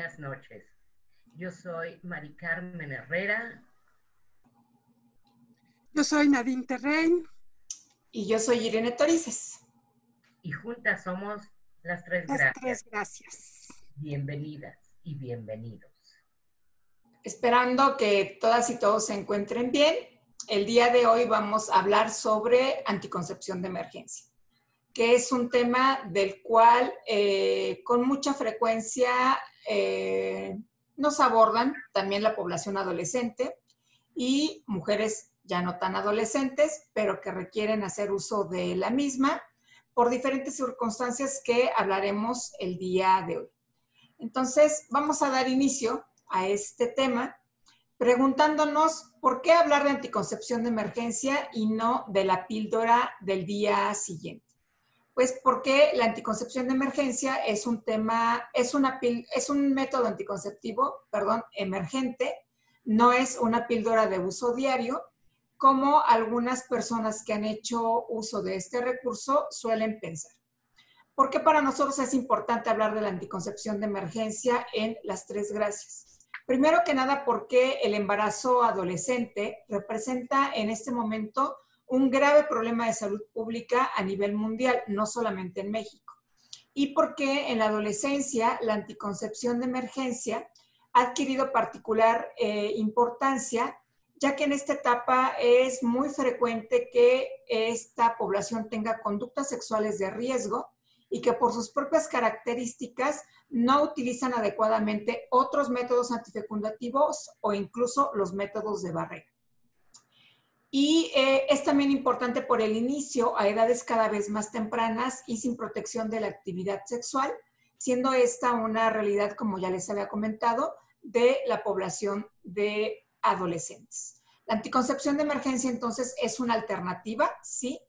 Buenas noches. Yo soy Mari Carmen Herrera. Yo soy Nadine Terrein. Y yo soy Irene Torices. Y juntas somos las tres Las gracias. tres gracias. Bienvenidas y bienvenidos. Esperando que todas y todos se encuentren bien, el día de hoy vamos a hablar sobre anticoncepción de emergencia, que es un tema del cual eh, con mucha frecuencia eh, nos abordan también la población adolescente y mujeres ya no tan adolescentes, pero que requieren hacer uso de la misma por diferentes circunstancias que hablaremos el día de hoy. Entonces, vamos a dar inicio a este tema preguntándonos por qué hablar de anticoncepción de emergencia y no de la píldora del día siguiente. Pues porque la anticoncepción de emergencia es un tema, es, una, es un método anticonceptivo, perdón, emergente, no es una píldora de uso diario, como algunas personas que han hecho uso de este recurso suelen pensar. ¿Por qué para nosotros es importante hablar de la anticoncepción de emergencia en las tres gracias? Primero que nada, porque el embarazo adolescente representa en este momento un grave problema de salud pública a nivel mundial, no solamente en México. Y porque en la adolescencia la anticoncepción de emergencia ha adquirido particular eh, importancia, ya que en esta etapa es muy frecuente que esta población tenga conductas sexuales de riesgo y que por sus propias características no utilizan adecuadamente otros métodos antifecundativos o incluso los métodos de barrera. Y eh, es también importante por el inicio a edades cada vez más tempranas y sin protección de la actividad sexual, siendo esta una realidad, como ya les había comentado, de la población de adolescentes. La anticoncepción de emergencia entonces es una alternativa, sí,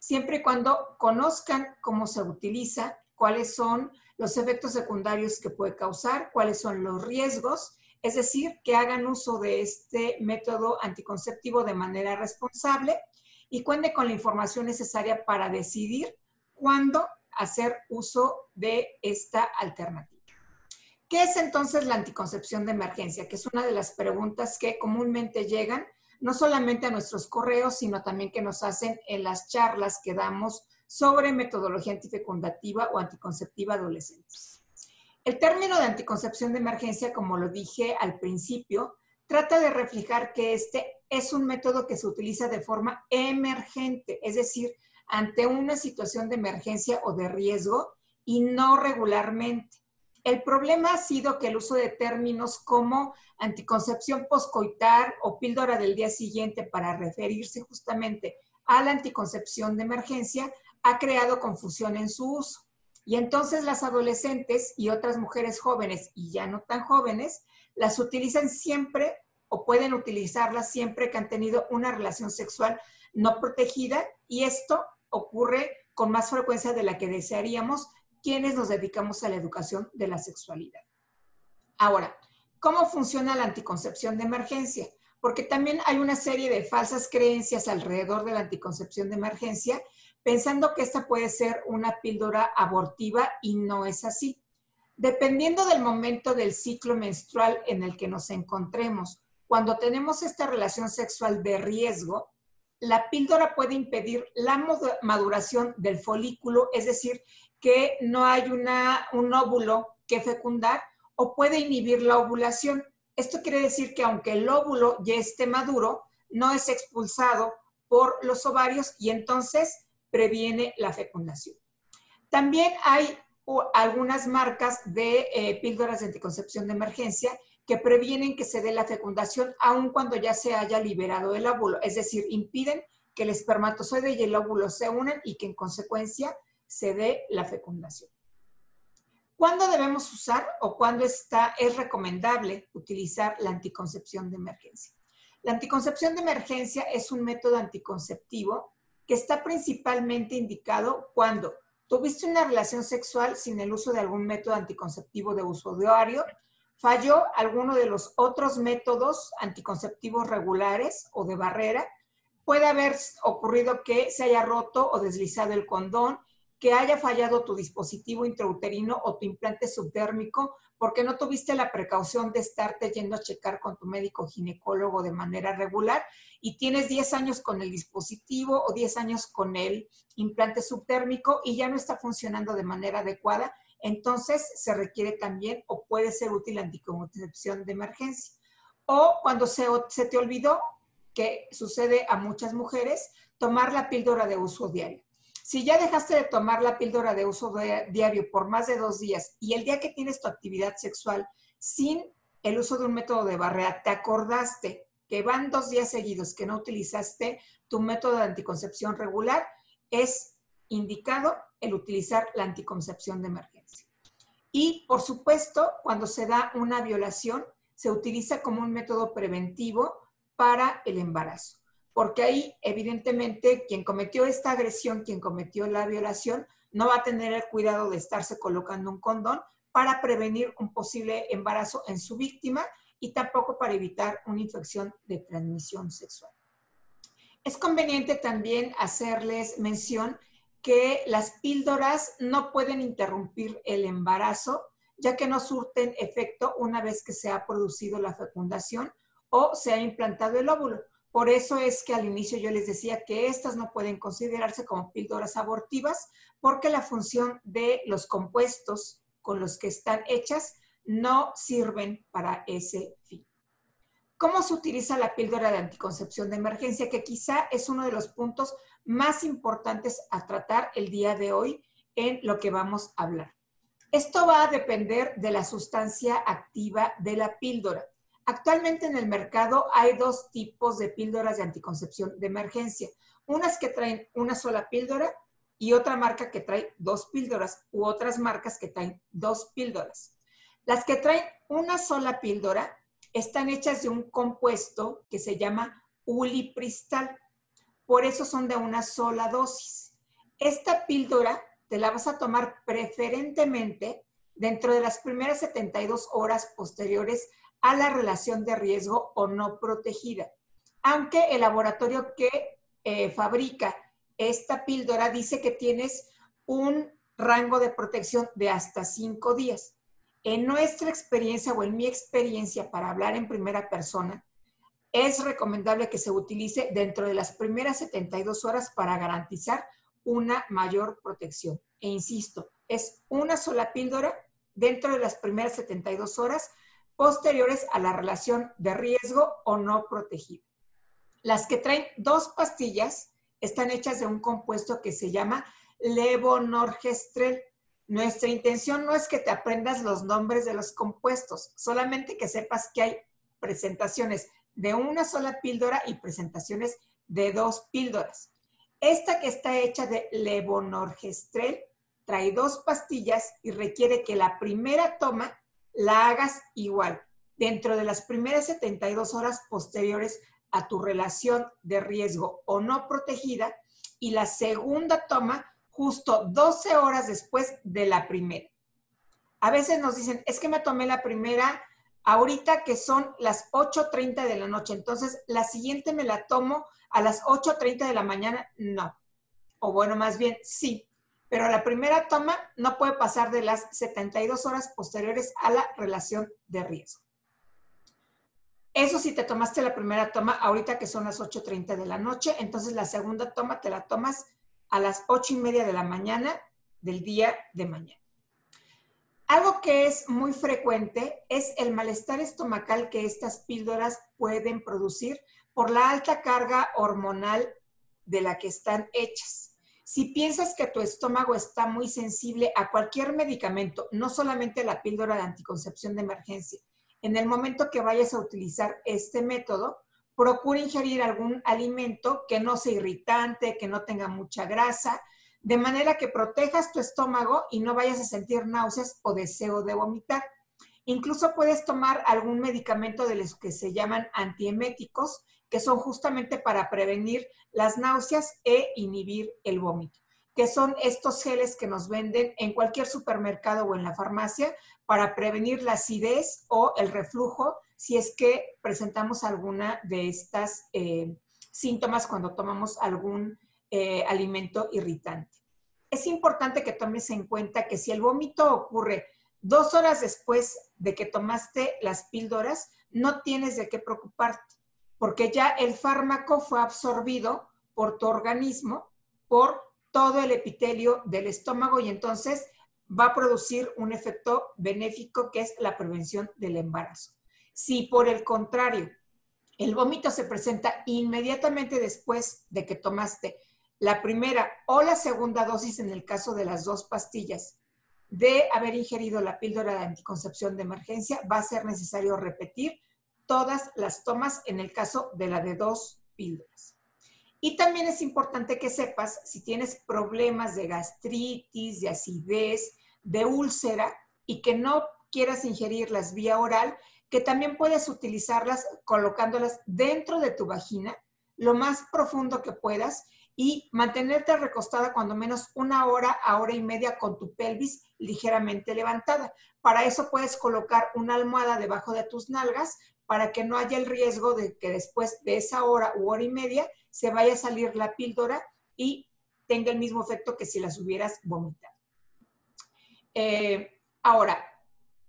siempre y cuando conozcan cómo se utiliza, cuáles son los efectos secundarios que puede causar, cuáles son los riesgos, es decir, que hagan uso de este método anticonceptivo de manera responsable y cuente con la información necesaria para decidir cuándo hacer uso de esta alternativa. ¿Qué es entonces la anticoncepción de emergencia? Que es una de las preguntas que comúnmente llegan no solamente a nuestros correos, sino también que nos hacen en las charlas que damos sobre metodología antifecundativa o anticonceptiva adolescentes. El término de anticoncepción de emergencia, como lo dije al principio, trata de reflejar que este es un método que se utiliza de forma emergente, es decir, ante una situación de emergencia o de riesgo y no regularmente. El problema ha sido que el uso de términos como anticoncepción poscoitar o píldora del día siguiente para referirse justamente a la anticoncepción de emergencia ha creado confusión en su uso. Y entonces las adolescentes y otras mujeres jóvenes y ya no tan jóvenes las utilizan siempre o pueden utilizarlas siempre que han tenido una relación sexual no protegida y esto ocurre con más frecuencia de la que desearíamos quienes nos dedicamos a la educación de la sexualidad. Ahora, ¿cómo funciona la anticoncepción de emergencia? Porque también hay una serie de falsas creencias alrededor de la anticoncepción de emergencia, pensando que esta puede ser una píldora abortiva y no es así. Dependiendo del momento del ciclo menstrual en el que nos encontremos, cuando tenemos esta relación sexual de riesgo, la píldora puede impedir la maduración del folículo, es decir, que no hay un óvulo que fecundar o puede inhibir la ovulación. Esto quiere decir que aunque el óvulo ya esté maduro, no es expulsado por los ovarios y entonces previene la fecundación. También hay algunas marcas de eh, píldoras de anticoncepción de emergencia que previenen que se dé la fecundación aun cuando ya se haya liberado el óvulo, es decir, impiden que el espermatozoide y el óvulo se unan y que en consecuencia se dé la fecundación. ¿Cuándo debemos usar o cuándo está, es recomendable utilizar la anticoncepción de emergencia? La anticoncepción de emergencia es un método anticonceptivo que está principalmente indicado cuando tuviste una relación sexual sin el uso de algún método anticonceptivo de uso diario, falló alguno de los otros métodos anticonceptivos regulares o de barrera, puede haber ocurrido que se haya roto o deslizado el condón que haya fallado tu dispositivo intrauterino o tu implante subdérmico porque no tuviste la precaución de estarte yendo a checar con tu médico ginecólogo de manera regular y tienes 10 años con el dispositivo o 10 años con el implante subdérmico y ya no está funcionando de manera adecuada, entonces se requiere también o puede ser útil anticoncepción de emergencia. O cuando se, se te olvidó, que sucede a muchas mujeres, tomar la píldora de uso diario. Si ya dejaste de tomar la píldora de uso diario por más de dos días y el día que tienes tu actividad sexual sin el uso de un método de barrera, te acordaste que van dos días seguidos que no utilizaste tu método de anticoncepción regular, es indicado el utilizar la anticoncepción de emergencia. Y, por supuesto, cuando se da una violación, se utiliza como un método preventivo para el embarazo porque ahí evidentemente quien cometió esta agresión, quien cometió la violación, no va a tener el cuidado de estarse colocando un condón para prevenir un posible embarazo en su víctima y tampoco para evitar una infección de transmisión sexual. Es conveniente también hacerles mención que las píldoras no pueden interrumpir el embarazo, ya que no surten efecto una vez que se ha producido la fecundación o se ha implantado el óvulo. Por eso es que al inicio yo les decía que estas no pueden considerarse como píldoras abortivas porque la función de los compuestos con los que están hechas no sirven para ese fin. ¿Cómo se utiliza la píldora de anticoncepción de emergencia? Que quizá es uno de los puntos más importantes a tratar el día de hoy en lo que vamos a hablar. Esto va a depender de la sustancia activa de la píldora. Actualmente en el mercado hay dos tipos de píldoras de anticoncepción de emergencia. Unas que traen una sola píldora y otra marca que trae dos píldoras u otras marcas que traen dos píldoras. Las que traen una sola píldora están hechas de un compuesto que se llama ulipristal. Por eso son de una sola dosis. Esta píldora te la vas a tomar preferentemente dentro de las primeras 72 horas posteriores a la relación de riesgo o no protegida. Aunque el laboratorio que eh, fabrica esta píldora dice que tienes un rango de protección de hasta cinco días. En nuestra experiencia o en mi experiencia para hablar en primera persona, es recomendable que se utilice dentro de las primeras 72 horas para garantizar una mayor protección. E insisto, es una sola píldora dentro de las primeras 72 horas posteriores a la relación de riesgo o no protegido. Las que traen dos pastillas están hechas de un compuesto que se llama levonorgestrel. Nuestra intención no es que te aprendas los nombres de los compuestos, solamente que sepas que hay presentaciones de una sola píldora y presentaciones de dos píldoras. Esta que está hecha de levonorgestrel trae dos pastillas y requiere que la primera toma la hagas igual, dentro de las primeras 72 horas posteriores a tu relación de riesgo o no protegida y la segunda toma justo 12 horas después de la primera. A veces nos dicen, es que me tomé la primera ahorita que son las 8.30 de la noche, entonces la siguiente me la tomo a las 8.30 de la mañana. No. O bueno, más bien, sí, pero la primera toma no puede pasar de las 72 horas posteriores a la relación de riesgo. Eso si te tomaste la primera toma ahorita que son las 8.30 de la noche, entonces la segunda toma te la tomas a las 8 y media de la mañana del día de mañana. Algo que es muy frecuente es el malestar estomacal que estas píldoras pueden producir por la alta carga hormonal de la que están hechas. Si piensas que tu estómago está muy sensible a cualquier medicamento, no solamente la píldora de anticoncepción de emergencia, en el momento que vayas a utilizar este método, procura ingerir algún alimento que no sea irritante, que no tenga mucha grasa, de manera que protejas tu estómago y no vayas a sentir náuseas o deseo de vomitar. Incluso puedes tomar algún medicamento de los que se llaman antieméticos, que son justamente para prevenir las náuseas e inhibir el vómito, que son estos geles que nos venden en cualquier supermercado o en la farmacia para prevenir la acidez o el reflujo si es que presentamos alguna de estas eh, síntomas cuando tomamos algún eh, alimento irritante. es importante que tomes en cuenta que si el vómito ocurre dos horas después de que tomaste las píldoras, no tienes de qué preocuparte, porque ya el fármaco fue absorbido por tu organismo, por todo el epitelio del estómago y entonces va a producir un efecto benéfico que es la prevención del embarazo. Si por el contrario, el vómito se presenta inmediatamente después de que tomaste la primera o la segunda dosis en el caso de las dos pastillas de haber ingerido la píldora de anticoncepción de emergencia, va a ser necesario repetir todas las tomas en el caso de la de dos píldoras. Y también es importante que sepas si tienes problemas de gastritis, de acidez, de úlcera y que no quieras ingerirlas vía oral, que también puedes utilizarlas colocándolas dentro de tu vagina lo más profundo que puedas y mantenerte recostada cuando menos una hora a hora y media con tu pelvis ligeramente levantada. Para eso puedes colocar una almohada debajo de tus nalgas para que no haya el riesgo de que después de esa hora u hora y media se vaya a salir la píldora y tenga el mismo efecto que si las hubieras vomitado. Eh, ahora,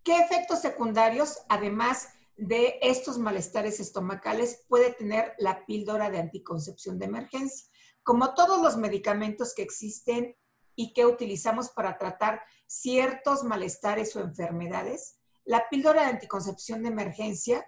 ¿qué efectos secundarios, además de estos malestares estomacales, puede tener la píldora de anticoncepción de emergencia? como todos los medicamentos que existen y que utilizamos para tratar ciertos malestares o enfermedades, la píldora de anticoncepción de emergencia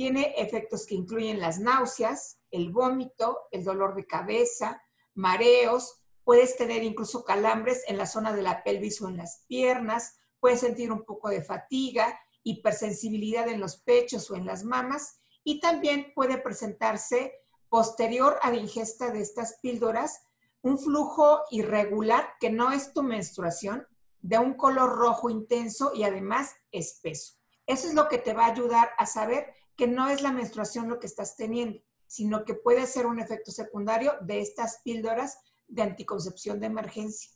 tiene efectos que incluyen las náuseas, el vómito, el dolor de cabeza, mareos, puedes tener incluso calambres en la zona de la pelvis o en las piernas, puedes sentir un poco de fatiga, hipersensibilidad en los pechos o en las mamas y también puede presentarse posterior a la ingesta de estas píldoras, un flujo irregular que no es tu menstruación, de un color rojo intenso y además espeso. Eso es lo que te va a ayudar a saber que no es la menstruación lo que estás teniendo, sino que puede ser un efecto secundario de estas píldoras de anticoncepción de emergencia.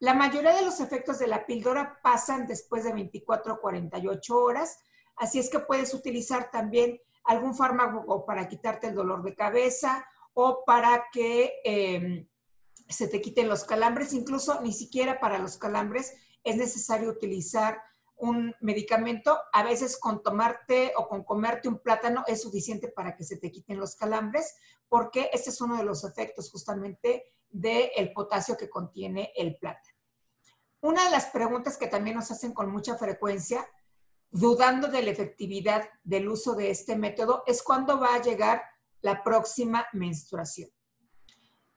La mayoría de los efectos de la píldora pasan después de 24 o 48 horas, así es que puedes utilizar también algún fármaco para quitarte el dolor de cabeza o para que em, se te quiten los calambres. Incluso ni siquiera para los calambres es necesario utilizar un medicamento. A veces con tomarte o con comerte un plátano es suficiente para que se te quiten los calambres, porque este es uno de los efectos justamente del potasio que contiene el plátano. Una de las preguntas que también nos hacen con mucha frecuencia dudando de la efectividad del uso de este método es cuando va a llegar la próxima menstruación.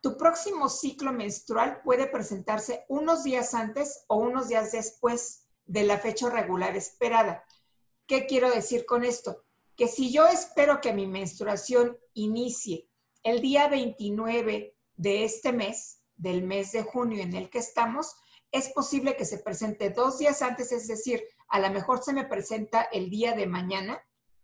Tu próximo ciclo menstrual puede presentarse unos días antes o unos días después de la fecha regular esperada. ¿Qué quiero decir con esto? Que si yo espero que mi menstruación inicie el día 29 de este mes, del mes de junio en el que estamos, es posible que se presente dos días antes, es decir, a lo mejor se me presenta el día de mañana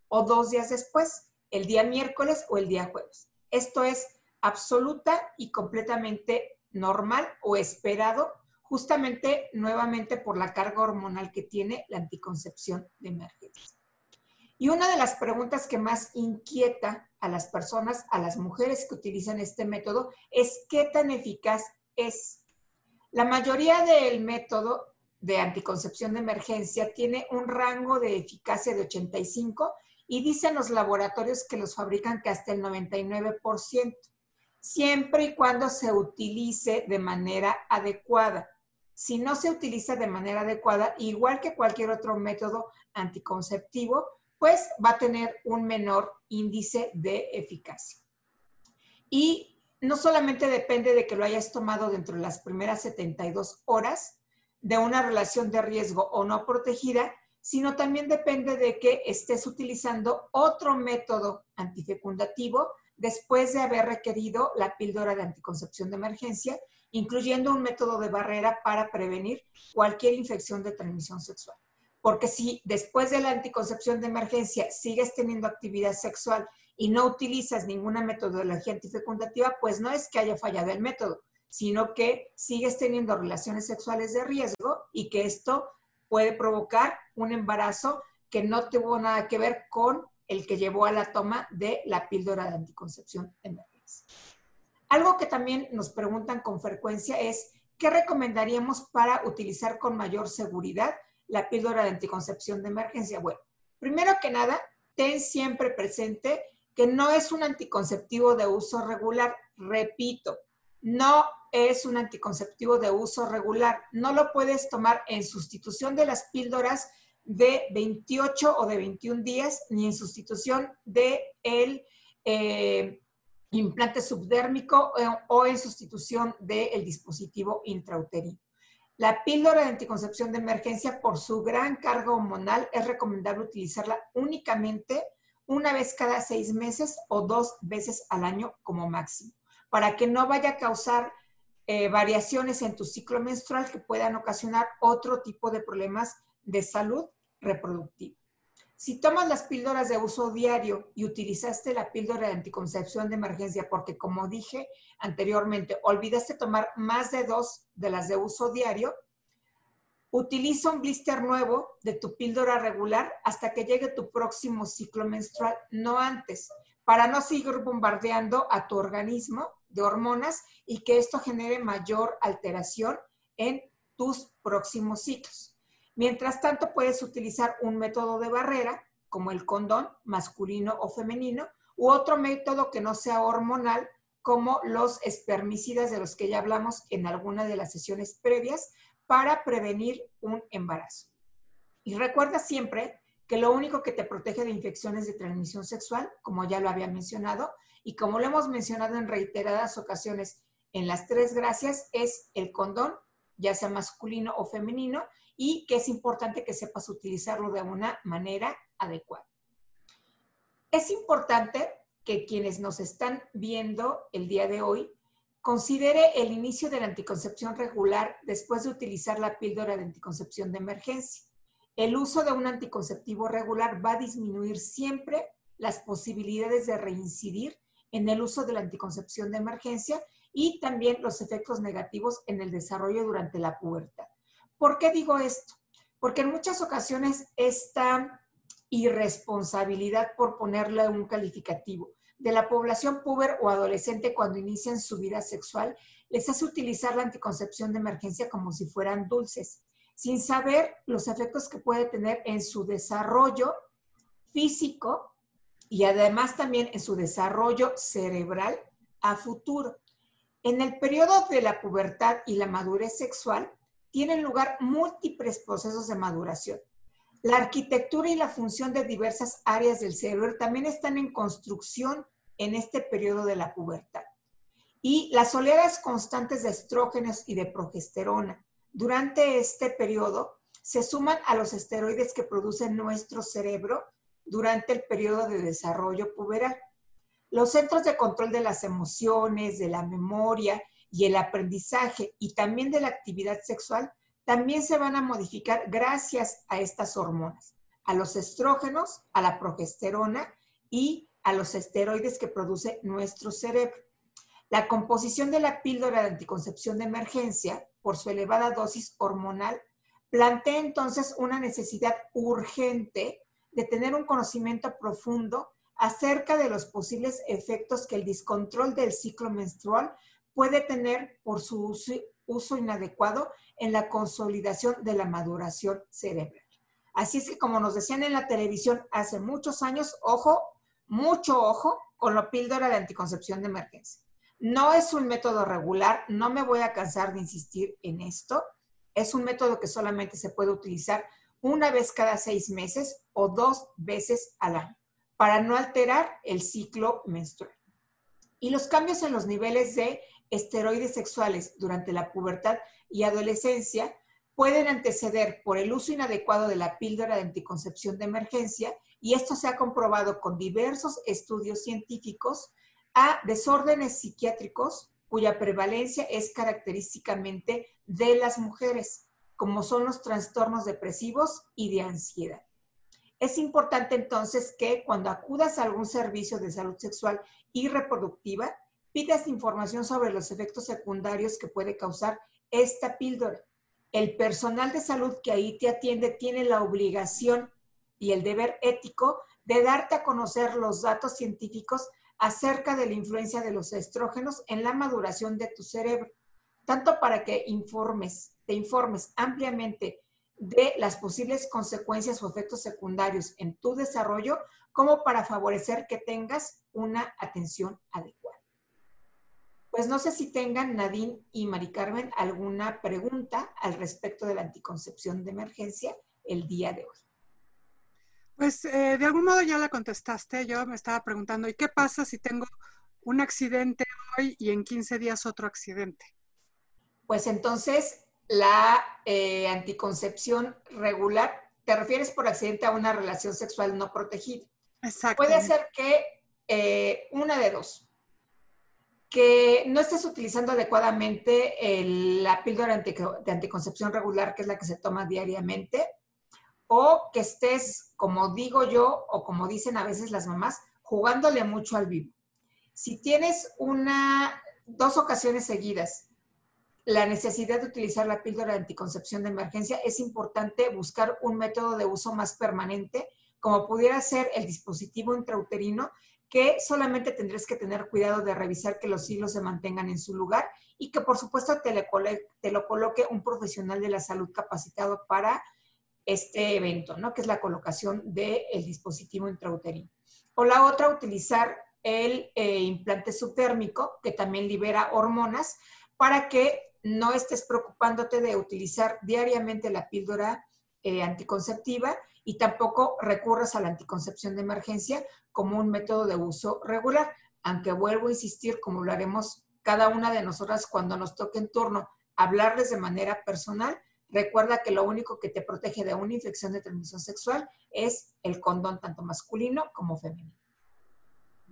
o dos días después, el día miércoles o el día jueves. Esto es absoluta y completamente normal o esperado, justamente nuevamente por la carga hormonal que tiene la anticoncepción de emergencia. Y una de las preguntas que más inquieta a las personas, a las mujeres que utilizan este método, es qué tan eficaz es. La mayoría del método de anticoncepción de emergencia tiene un rango de eficacia de 85 y dicen los laboratorios que los fabrican que hasta el 99%, siempre y cuando se utilice de manera adecuada. Si no se utiliza de manera adecuada, igual que cualquier otro método anticonceptivo, pues va a tener un menor índice de eficacia. Y no solamente depende de que lo hayas tomado dentro de las primeras 72 horas, de una relación de riesgo o no protegida, sino también depende de que estés utilizando otro método antifecundativo después de haber requerido la píldora de anticoncepción de emergencia, incluyendo un método de barrera para prevenir cualquier infección de transmisión sexual. Porque si después de la anticoncepción de emergencia sigues teniendo actividad sexual y no utilizas ninguna metodología antifecundativa, pues no es que haya fallado el método, sino que sigues teniendo relaciones sexuales de riesgo y que esto puede provocar un embarazo que no tuvo nada que ver con el que llevó a la toma de la píldora de anticoncepción emergencia. Algo que también nos preguntan con frecuencia es ¿qué recomendaríamos para utilizar con mayor seguridad la píldora de anticoncepción de emergencia? Bueno, primero que nada, ten siempre presente que no es un anticonceptivo de uso regular. Repito, no es un anticonceptivo de uso regular. No lo puedes tomar en sustitución de las píldoras de 28 o de 21 días, ni en sustitución de el eh, implante subdérmico eh, o en sustitución del dispositivo intrauterino. La píldora de anticoncepción de emergencia, por su gran carga hormonal, es recomendable utilizarla únicamente una vez cada seis meses o dos veces al año como máximo, para que no vaya a causar eh, variaciones en tu ciclo menstrual que puedan ocasionar otro tipo de problemas de salud reproductiva. Si tomas las píldoras de uso diario y utilizaste la píldora de anticoncepción de emergencia porque, como dije anteriormente, olvidaste tomar más de dos de las de uso diario, utiliza un blister nuevo de tu píldora regular hasta que llegue tu próximo ciclo menstrual, no antes, para no seguir bombardeando a tu organismo de hormonas y que esto genere mayor alteración en tus próximos ciclos. Mientras tanto, puedes utilizar un método de barrera, como el condón masculino o femenino, u otro método que no sea hormonal, como los espermicidas de los que ya hablamos en alguna de las sesiones previas, para prevenir un embarazo. Y recuerda siempre que lo único que te protege de infecciones de transmisión sexual, como ya lo había mencionado, y como lo hemos mencionado en reiteradas ocasiones en las tres gracias, es el condón, ya sea masculino o femenino, y que es importante que sepas utilizarlo de una manera adecuada. Es importante que quienes nos están viendo el día de hoy considere el inicio de la anticoncepción regular después de utilizar la píldora de anticoncepción de emergencia. El uso de un anticonceptivo regular va a disminuir siempre las posibilidades de reincidir en el uso de la anticoncepción de emergencia y también los efectos negativos en el desarrollo durante la pubertad. ¿Por qué digo esto? Porque en muchas ocasiones esta irresponsabilidad, por ponerle un calificativo, de la población puber o adolescente cuando inician su vida sexual, les hace utilizar la anticoncepción de emergencia como si fueran dulces, sin saber los efectos que puede tener en su desarrollo físico y además también en su desarrollo cerebral a futuro. En el periodo de la pubertad y la madurez sexual tienen lugar múltiples procesos de maduración. La arquitectura y la función de diversas áreas del cerebro también están en construcción en este periodo de la pubertad. Y las oleadas constantes de estrógenos y de progesterona durante este periodo se suman a los esteroides que produce nuestro cerebro durante el periodo de desarrollo puberal. Los centros de control de las emociones, de la memoria y el aprendizaje y también de la actividad sexual también se van a modificar gracias a estas hormonas, a los estrógenos, a la progesterona y a los esteroides que produce nuestro cerebro. La composición de la píldora de anticoncepción de emergencia, por su elevada dosis hormonal, plantea entonces una necesidad urgente de tener un conocimiento profundo acerca de los posibles efectos que el descontrol del ciclo menstrual puede tener por su uso, inadecuado en la consolidación de la maduración cerebral. Así es que como nos decían en la televisión hace muchos años, ojo, mucho ojo con la píldora de anticoncepción de emergencia. No es un método regular, no me voy a cansar de insistir en esto. Es un método que solamente se puede utilizar una vez cada seis meses o dos veces al año para no alterar el ciclo menstrual. Y los cambios en los niveles de esteroides sexuales durante la pubertad y adolescencia pueden anteceder por el uso inadecuado de la píldora de anticoncepción de emergencia y esto se ha comprobado con diversos estudios científicos a desórdenes psiquiátricos cuya prevalencia es característicamente de las mujeres, como son los trastornos depresivos y de ansiedad. Es importante entonces que cuando acudas a algún servicio de salud sexual y reproductiva, pidas información sobre los efectos secundarios que puede causar esta píldora. El personal de salud que ahí te atiende tiene la obligación y el deber ético de darte a conocer los datos científicos acerca de la influencia de los estrógenos en la maduración de tu cerebro, tanto para que informes, te informes ampliamente de las posibles consecuencias o efectos secundarios en tu desarrollo, como para favorecer que tengas una atención adecuada. Pues no sé si tengan Nadine y Mari Carmen alguna pregunta al respecto de la anticoncepción de emergencia el día de hoy. Pues eh, de algún modo ya la contestaste. Yo me estaba preguntando, ¿y qué pasa si tengo un accidente hoy y en 15 días otro accidente? Pues entonces la eh, anticoncepción regular, te refieres por accidente a una relación sexual no protegida. Exacto. Puede ser que eh, una de dos, que no estés utilizando adecuadamente la píldora de anticoncepción regular, que es la que se toma diariamente, o que estés, como digo yo, o como dicen a veces las mamás, jugándole mucho al vivo. Si tienes una, dos ocasiones seguidas la necesidad de utilizar la píldora de anticoncepción de emergencia, es importante buscar un método de uso más permanente, como pudiera ser el dispositivo intrauterino, que solamente tendrás que tener cuidado de revisar que los hilos se mantengan en su lugar y que por supuesto te, lo coloque un profesional de la salud capacitado para este evento, ¿no? Que es la colocación del dispositivo intrauterino. O la otra, utilizar el eh, implante subtérmico, que también libera hormonas, para que no estés preocupándote de utilizar diariamente la píldora eh, anticonceptiva y tampoco recurras a la anticoncepción de emergencia como un método de uso regular, aunque vuelvo a insistir, como lo haremos cada una de nosotras cuando nos toque en turno, hablarles de manera personal, recuerda que lo único que te protege de una infección de transmisión sexual es el condón tanto masculino como femenino.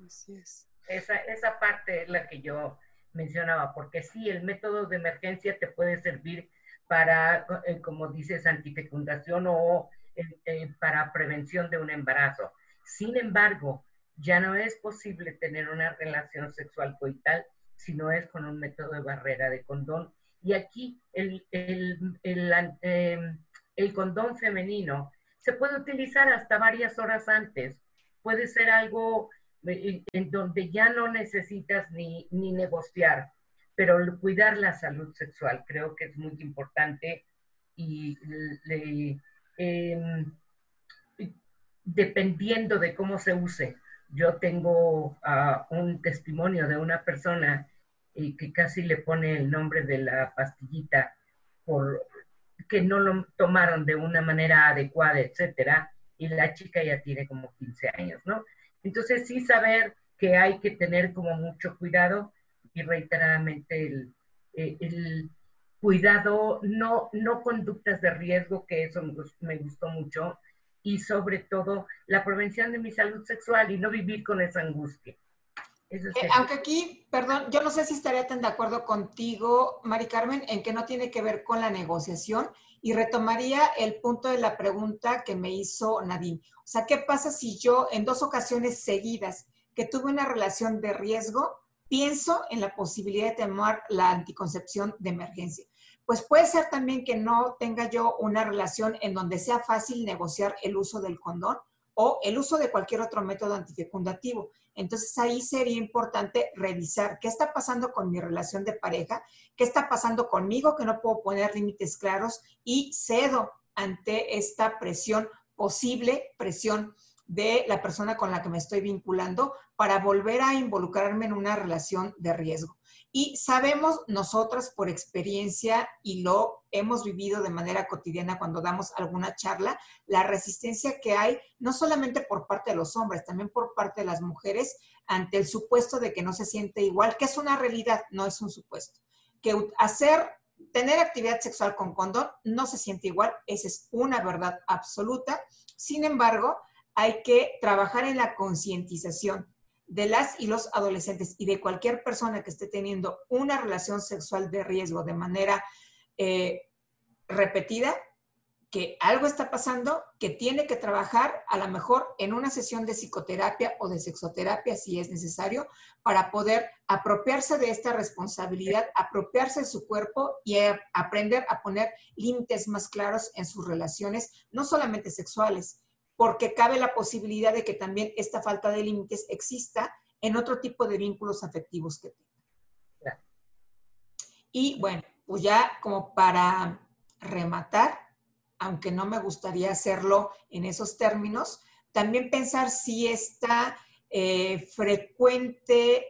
Así es. Esa, esa parte es la que yo mencionaba, porque sí, el método de emergencia te puede servir para, eh, como dices, antifecundación o eh, eh, para prevención de un embarazo. Sin embargo, ya no es posible tener una relación sexual coital si no es con un método de barrera de condón. Y aquí el, el, el, em, el condón femenino se puede utilizar hasta varias horas antes. Puede ser algo en donde ya no necesitas ni, ni negociar, pero cuidar la salud sexual creo que es muy importante y em, dependiendo de cómo se use. Yo tengo ah, un testimonio de una persona eh, que casi le pone el nombre de la pastillita por que no lo tomaron de una manera adecuada, etcétera, y la chica ya tiene como 15 años, ¿no? Entonces sí saber que hay que tener como mucho cuidado y reiteradamente eh, el, cuidado, no, no conductas de riesgo, que eso me gustó mucho, y sobre todo la prevención de mi salud sexual y no vivir con esa angustia. Eh, aunque aquí, perdón, yo no sé si estaría tan de acuerdo contigo, Mari Carmen, en que no tiene que ver con la negociación y retomaría el punto de la pregunta que me hizo Nadine. O sea, ¿qué pasa si yo en dos ocasiones seguidas que tuve una relación de riesgo, pienso en la posibilidad de tomar la anticoncepción de emergencia? Pues puede ser también que no tenga yo una relación en donde sea fácil negociar el uso del condón o el uso de cualquier otro método antifecundativo. Entonces ahí sería importante revisar qué está pasando con mi relación de pareja, qué está pasando conmigo, que no puedo poner límites claros y cedo ante esta presión, posible presión de la persona con la que me estoy vinculando para volver a involucrarme en una relación de riesgo. Y sabemos nosotras por experiencia y lo hemos vivido de manera cotidiana cuando damos alguna charla, la resistencia que hay no solamente por parte de los hombres, también por parte de las mujeres ante el supuesto de que no se siente igual, que es una realidad, no es un supuesto. Que hacer, tener actividad sexual con condón no se siente igual, esa es una verdad absoluta. Sin embargo, hay que trabajar en la concientización de las y los adolescentes y de cualquier persona que esté teniendo una relación sexual de riesgo de manera eh, repetida, que algo está pasando, que tiene que trabajar a lo mejor en una sesión de psicoterapia o de sexoterapia si es necesario, para poder apropiarse de esta responsabilidad, apropiarse de su cuerpo y aprender a poner límites más claros en sus relaciones, no solamente sexuales, porque cabe la posibilidad de que también esta falta de límites exista en otro tipo de vínculos afectivos que tenga. Y bueno, pues ya como para rematar, aunque no me gustaría hacerlo en esos términos, también pensar si esta eh, frecuente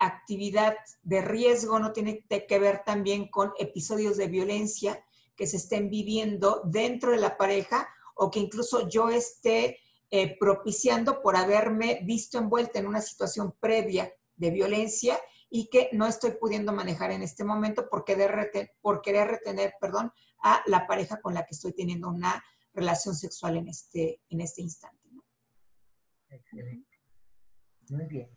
actividad de riesgo no tiene que ver también con episodios de violencia que se estén viviendo dentro de la pareja o que incluso yo esté eh, propiciando por haberme visto envuelta en una situación previa de violencia y que no estoy pudiendo manejar en este momento por querer, por querer retener perdón, a la pareja con la que estoy teniendo una relación sexual en este, en este instante. Excelente. Muy bien.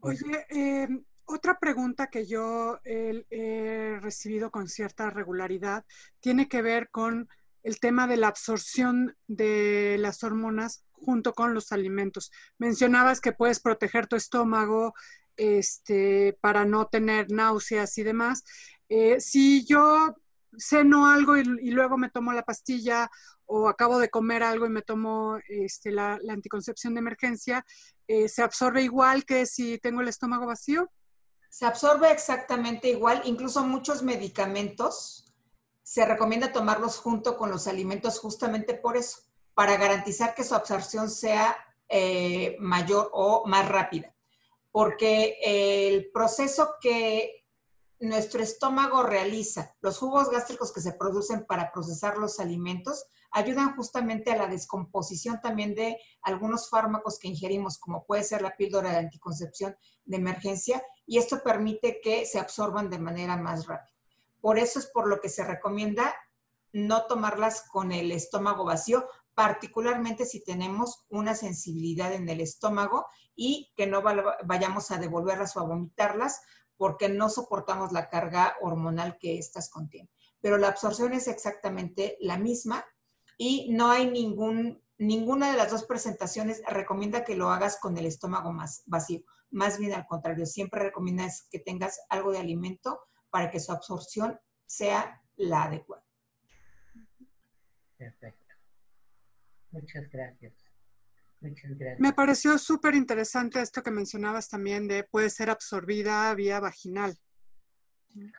Oye, em, otra pregunta que yo he, recibido con cierta regularidad tiene que ver con el tema de la absorción de las hormonas junto con los alimentos. Mencionabas que puedes proteger tu estómago este, para no tener náuseas y demás. Eh, si yo ceno algo y, luego me tomo la pastilla o acabo de comer algo y me tomo este, la, anticoncepción de emergencia, eh, ¿se absorbe igual que si tengo el estómago vacío? Se absorbe exactamente igual, incluso muchos medicamentos se recomienda tomarlos junto con los alimentos justamente por eso, para garantizar que su absorción sea eh, mayor o más rápida. Porque el proceso que nuestro estómago realiza, los jugos gástricos que se producen para procesar los alimentos, ayudan justamente a la descomposición también de algunos fármacos que ingerimos, como puede ser la píldora de anticoncepción de emergencia, y esto permite que se absorban de manera más rápida. Por eso es por lo que se recomienda no tomarlas con el estómago vacío, particularmente si tenemos una sensibilidad en el estómago y que no vayamos a devolverlas o a vomitarlas, porque no soportamos la carga hormonal que éstas contienen. Pero la absorción es exactamente la misma y no hay ningún, ninguna de las dos presentaciones recomienda que lo hagas con el estómago más vacío. Más bien al contrario, siempre recomienda que tengas algo de alimento para que su absorción sea la adecuada. Perfecto. Muchas gracias. Me pareció súper interesante esto que mencionabas también de puede ser absorbida vía vaginal.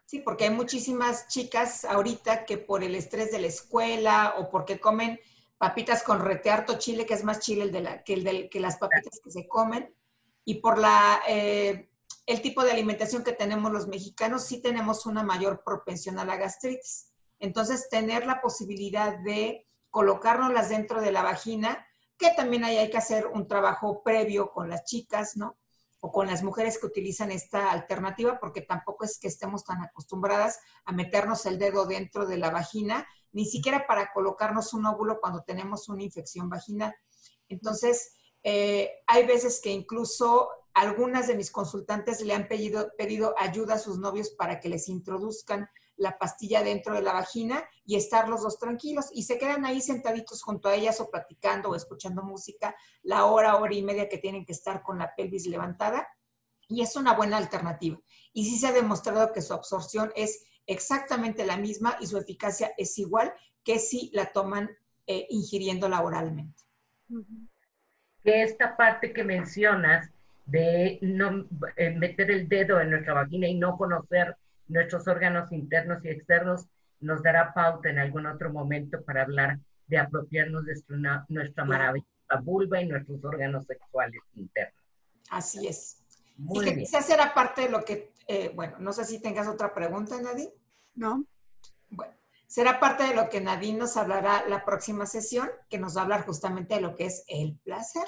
Sí, porque hay muchísimas chicas ahorita que por el estrés de la escuela o porque comen papitas con retearto chile, que es más chile el de la, que, el del, que las papitas que se comen, y por la, eh, el tipo de alimentación que tenemos los mexicanos, sí tenemos una mayor propensión a la gastritis. Entonces, tener la posibilidad de colocárnoslas dentro de la vagina que también ahí hay que hacer un trabajo previo con las chicas, ¿no? O con las mujeres que utilizan esta alternativa, porque tampoco es que estemos tan acostumbradas a meternos el dedo dentro de la vagina, ni siquiera para colocarnos un óvulo cuando tenemos una infección vaginal. Entonces, eh, hay veces que incluso algunas de mis consultantes le han pedido, pedido ayuda a sus novios para que les introduzcan la pastilla dentro de la vagina y estar los dos tranquilos y se quedan ahí sentaditos junto a ellas o platicando o escuchando música la hora, hora y media que tienen que estar con la pelvis levantada y es una buena alternativa. Y sí se ha demostrado que su absorción es exactamente la misma y su eficacia es igual que si la toman eh, ingiriéndola oralmente. Esta parte que mencionas de no eh, meter el dedo en nuestra vagina y no conocer nuestros órganos internos y externos, nos dará pauta en algún otro momento para hablar de apropiarnos de nuestra, nuestra maravillosa vulva y nuestros órganos sexuales internos. Así es. y que quizás era parte de lo que, eh, bueno, no sé si tengas otra pregunta, Nadine. No. Bueno, será parte de lo que Nadine nos hablará la próxima sesión, que nos va a hablar justamente de lo que es el placer.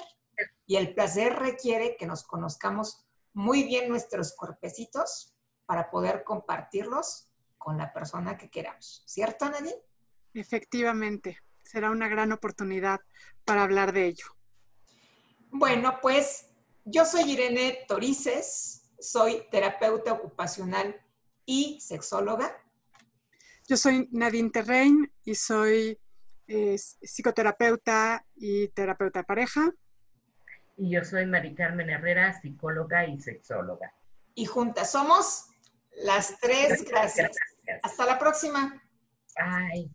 Y el placer requiere que nos conozcamos muy bien nuestros cuerpecitos, para poder compartirlos con la persona que queramos. ¿Cierto, Nadine? Efectivamente, será una gran oportunidad para hablar de ello. Bueno, pues yo soy Irene Torices, soy terapeuta ocupacional y sexóloga. Yo soy Nadine Terrein y soy eh, psicoterapeuta y terapeuta de pareja. Y yo soy Mari Carmen Herrera, psicóloga y sexóloga. Y juntas somos las tres, gracias. Hasta la próxima. Bye.